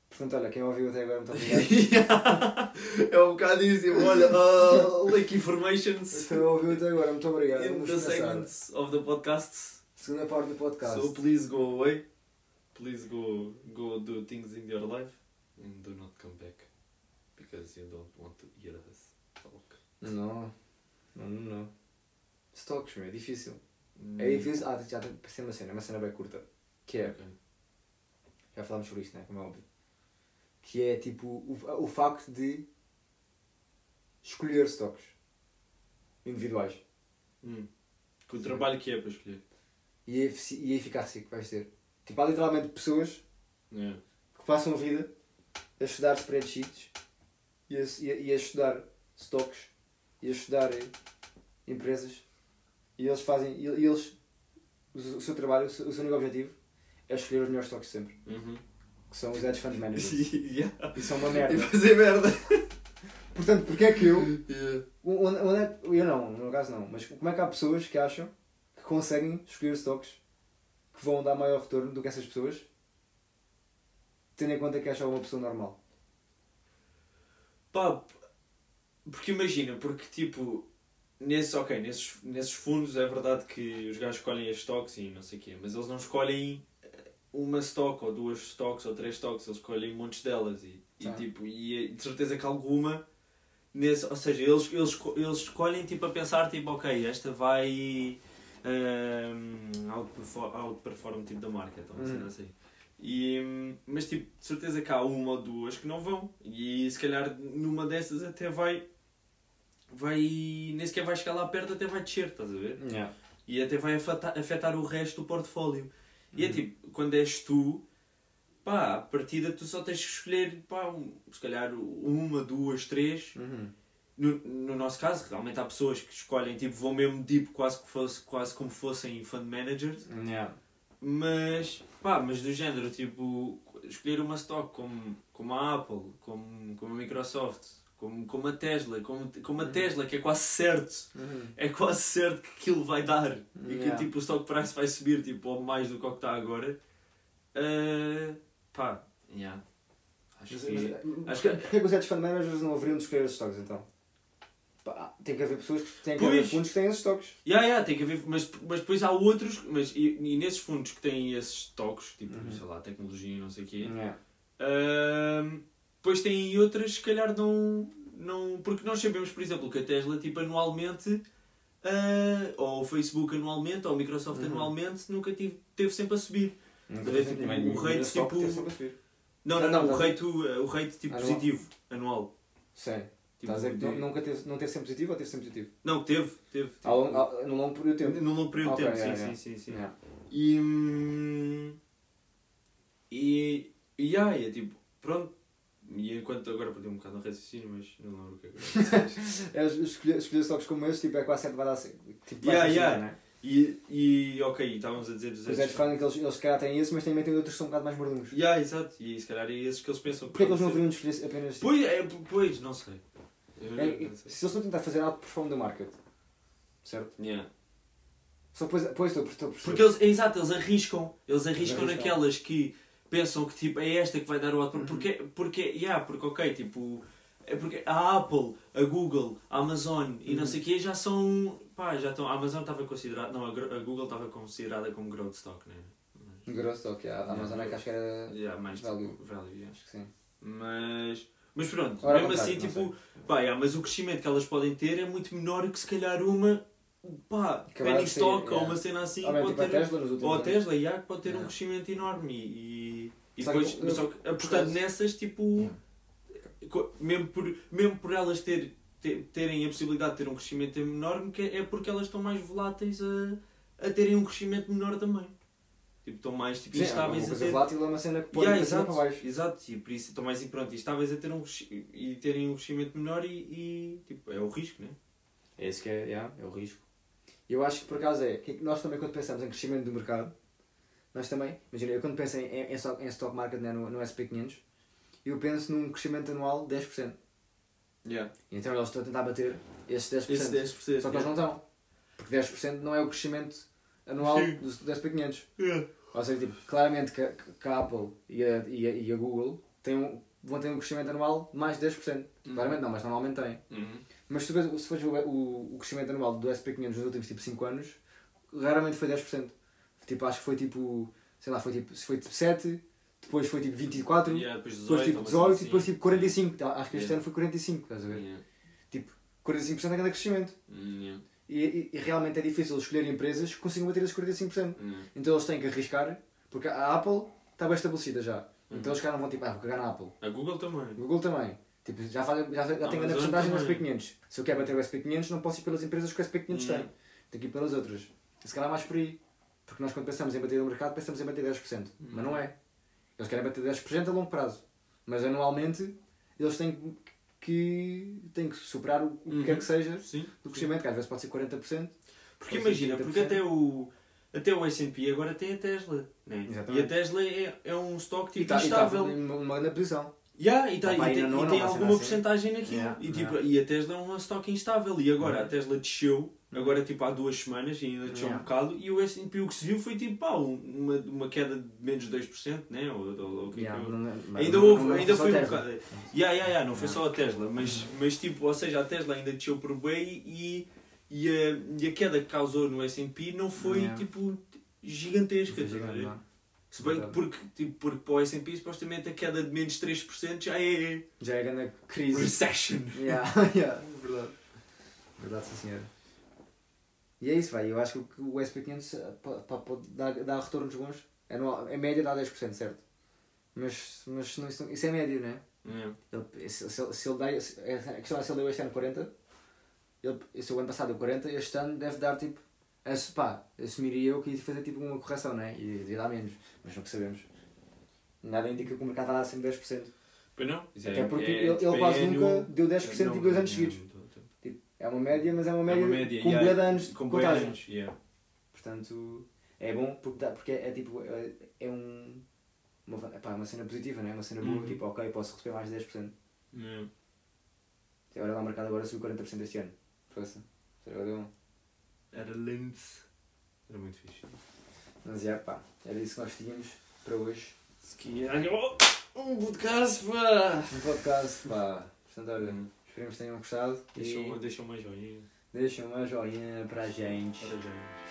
Portanto, olha, quem ouviu até agora, muito obrigado. é um bocado isso. tipo, Olha, uh, Lake Informations Quem ouviu até agora, muito obrigado. in the segments of the podcast. Segunda parte do podcast. So please go away. Please go go do things in your life and do not come back because you don't want to hear us talk. Não, não, não, não. Meu, é difícil. É difícil. Ah, já pensei uma cena, uma cena bem curta. Que é, Ok. já falámos sobre isto, né? Como é óbvio. Que é tipo o, o facto de escolher stocks individuais Hum. Com o trabalho que é para escolher. e a, e a eficácia que vais ter. Tipo, há literalmente pessoas Yeah. que passam a vida a estudar spreadsheets e a, e a, e a estudar stocks e a estudar eh, empresas e eles fazem e, e eles o, seu- trabalho, o seu, único objetivo é escolher os melhores stocks sempre Uhum. que são os hedge fund managers yeah. e são uma E merda fazer merda. portanto porque é que eu Yeah. onde, onde é, eu não, no meu caso não mas como é que há pessoas que acham que conseguem escolher stocks que vão dar maior retorno do que essas pessoas tendo em conta que acham uma pessoa normal Pá, porque imagina, porque tipo, nesse, ok, nesses, nesses fundos é verdade que os gajos escolhem as stocks e não sei o quê, mas eles não escolhem eh, uma stock ou duas stocks ou três stocks, eles escolhem montes delas e, e, Tá. tipo, e é de certeza que alguma nesse, ou seja, eles, eles, eles escolhem tipo a pensar tipo, ok, esta vai um, outperform, outperform tipo da marca, então assim, Hum. sei. E, hum, mas tipo, de certeza que há uma ou duas que não vão. E se calhar numa dessas até vai. Vai. Nem sequer vai chegar lá perto, até vai descer, estás a ver? yeah. E até vai afetar, afetar o resto do portfólio. E é Uhum. tipo, quando és tu, pá, a partida tu só tens que escolher, pá, um- se calhar uma, duas, três. Uhum. No, no nosso caso, realmente há pessoas que escolhem, tipo, vão mesmo deep, quase, que fosse, quase como fossem fund managers. Yeah. Mas, pá, mas do género, tipo, escolher uma stock como, como a Apple, como, como a Microsoft, como, como a Tesla, como, como a Uhum. Tesla, que é quase certo, é quase certo que aquilo vai dar e Yeah. que tipo, o stock price vai subir tipo, ou mais do que o que está agora, ah, pá, Yeah. Acho Mas, que. mas, acho que- porquê que os hedge fund managers não haveriam de escolher esses stocks então? Pá, tem que haver pessoas que têm que haver fundos que têm esses stocks. Yeah, yeah, tem que haver, mas, mas depois há outros, mas e, e nesses fundos que têm esses toques, tipo, Uhum. sei lá, tecnologia e não sei o quê, Yeah. ahm, depois têm outras, se calhar não, não. Porque nós sabemos, por exemplo, que a Tesla, tipo, anualmente, ah, ou o Facebook anualmente, ou o Microsoft Uhum. anualmente, nunca tive, teve sempre a subir. Nunca Mas é tem- tipo, o rate, tipo- tem sempre a subir. Não, não, Não, não, o não. rate, o rate tipo, Anual. positivo, anual. Sim. Tipo, Estás a dizer que nunca teve, não teve sempre positivo ou teve sempre positivo? Não, teve, teve. Ao longo, ao, no longo período de tempo. No longo período de Ok, tempo, yeah, sim, yeah. sim, sim, sim. Yeah. E. hum, E. E aí, é tipo, pronto. E enquanto agora perdi um bocado no raciocínio, mas não lembro o que é que. É, escolher, escolher stocks como esse tipo, é quase sempre vai dar certo. Tipo, vai Yeah, yeah. né? E, e ok, estávamos a dizer dos Os hedge fund, que eles, eles se calhar têm esse, mas também têm outros que são um bocado mais mordunhos. Yeah, exato. E se calhar é esses que eles pensam Porquê que eles não pode haveriam de escolher apenas tipo, Pois, é, pois, não sei. É, não sei. se eles a tentar fazer outperform do market, certo? Yeah. Só depois, depois estou, estou. Porque eles, exato, eles arriscam. Eles arriscam arriscam. naquelas que pensam que tipo, é esta que vai dar o outro. Uhum. Porque, porque, yeah, porque ok, tipo, é porque a Apple, a Google, a Amazon e não Uhum. sei o quê já são. Pá, já estão. A Amazon estava considerada. Não, a, Google estava considerada como growth stock, né? Mas, Grosso stock, yeah. a Amazon é que acho que era. yeah, mais Value. tipo, value, yeah. Acho que sim. Mas. Mas pronto, Ora, mesmo assim, tipo, pá, yeah, mas o crescimento que elas podem ter é muito menor que se calhar uma, pá, penny stock ou yeah. uma cena assim, Ou mesmo, pode tipo a ter, Tesla ou a. Tesla, yeah, que pode ter um Yeah. crescimento enorme e, e que depois, mas só que apostando nessas, tipo, mesmo por, mesmo por elas ter, ter- terem a possibilidade de ter um crescimento enorme, que é porque elas estão mais voláteis a, a terem um crescimento menor também. Tipo, estão mais tipo, Sim, é instáveis a ter. volátil é uma cena que pode Yeah, exato, para baixo. exato, e por isso estão mais pronto, estáveis a ter um, e terem um crescimento menor e, e, tipo, é o risco, né? É esse que é, yeah, é o risco. Eu acho que por acaso é que nós também quando pensamos em crescimento do mercado, nós também, imagina, eu quando penso em, em, em stock, market né, no, no SP500, eu penso num crescimento anual de 10%. Yeah. E então eles estão a tentar bater esses 10%. Esse 10%. Só que eles não estão. Porque 10% não é o crescimento anual Sim. do, do SP500. Yeah. Ou seja, tipo, claramente que, que- a Apple e a, e a, e a Google têm um, vão ter um crescimento anual de mais de 10%. Uhum. Claramente não, mas normalmente têm. Uhum. Mas se tu se fores ver o, o crescimento anual do SP500 nos últimos tipo, 5 anos, raramente foi 10%. Tipo, acho que foi tipo, sei lá, foi tipo, foi tipo 7, depois foi tipo 24, Yeah, depois 18, depois tipo ou 18 assim. e depois tipo 45. Tá, Acho que este Yeah. ano foi 45, estás a ver? Yeah. 45% é cada crescimento. Mm, yeah. E, e- e realmente é difícil escolher empresas que consigam bater esses 45%. Yeah. Então eles têm que arriscar, porque a Apple está bem estabelecida já. Uhum. Então eles cá não vão tipo, ah, vou cagar na Apple. A Google também. Google também. Tipo, já, faz, já, já tem grande porcentagem no também. SP500. Se eu quero bater o SP500, não posso ir pelas empresas que o SP500 tem. Yeah. Tem que ir pelas outras. Se calhar mais por aí. Porque nós quando pensamos em bater o mercado, pensamos em bater 10%. Mas não é. Eles querem bater 10% a longo prazo. Mas anualmente, eles têm que, têm que superar o o que quer Uhum. que seja Sim. do crescimento, que às vezes pode ser 40%. Porque imagina, 30%. porque até o, até o S&P agora tem a Tesla. Né? Exatamente. E a Tesla é, é um stock E tipo está tá instável. numa uma grande posição. Yeah, e, tá, Tá e tem, e tem alguma assim. porcentagem naquilo. Yeah, e, tipo, e a Tesla é um stock instável. E agora Uhum. a Tesla desceu, agora tipo há duas semanas, e ainda desceu um Yeah. bocado. E o S&P o que se viu foi tipo pá, um- uma, uma queda de menos de 2%, né? ou, ou, ou o que é que Yeah, eu- não- mas Ainda não- houve, não ainda só foi um bocado. Yeah, yeah, yeah, não foi Yeah. só a Tesla, mas, mas tipo, ou seja, a Tesla ainda desceu por bem e, e, a, e a queda que causou no S&P não foi Yeah. tipo gigantesca. Foi a gigante. Se bem que porque, tipo, porque para o S&P supostamente a queda de menos 3% já é Já é grande crise. recession. Yeah, yeah, verdade. Verdade, sim senhor. E é isso, vai. Eu acho que o SP500 eh, pode, pode, pode dar, dar retornos bons. Anual, em média dá 10%, certo? Mas, mas não- isso, isso é médio, não é? Yeah. Ele, se, se, se ele dá, se, a questão é se ele deu este ano 40, ele, se o ano passado deu 40, este ano deve dar tipo. Pá, assumiria eu que ia fazer tipo uma correção, não é? E ia dar menos, mas não que sabemos. Nada indica que o mercado está a sempre 10%. Pois não? Até é- porque é, ele, tipo, ele quase é nunca no- deu 10% não, em dois anos seguidos. não, não, não. Tipo, é uma média, mas é uma É média, uma média, com yeah, de anos de com bué de contagem. anos, yeah. Portanto, é bom porque, dá, porque é, é tipo, é, é um, uma, epá, uma cena positiva, não é? Uma cena boa, Uhum. tipo, ok, posso receber mais de 10%. Yeah. Agora lá o mercado agora subiu 40% este ano. Força. Agora deu bom. Era lindo. Era muito fixe. Mas já, pá, era isso que nós tínhamos para hoje. Se que-! Um podcast, pá! Um podcast, pá. Portanto, olha, esperemos que tenham gostado. Deixa e uma, deixa uma joinha deixem uma joinha para a gente. para a gente.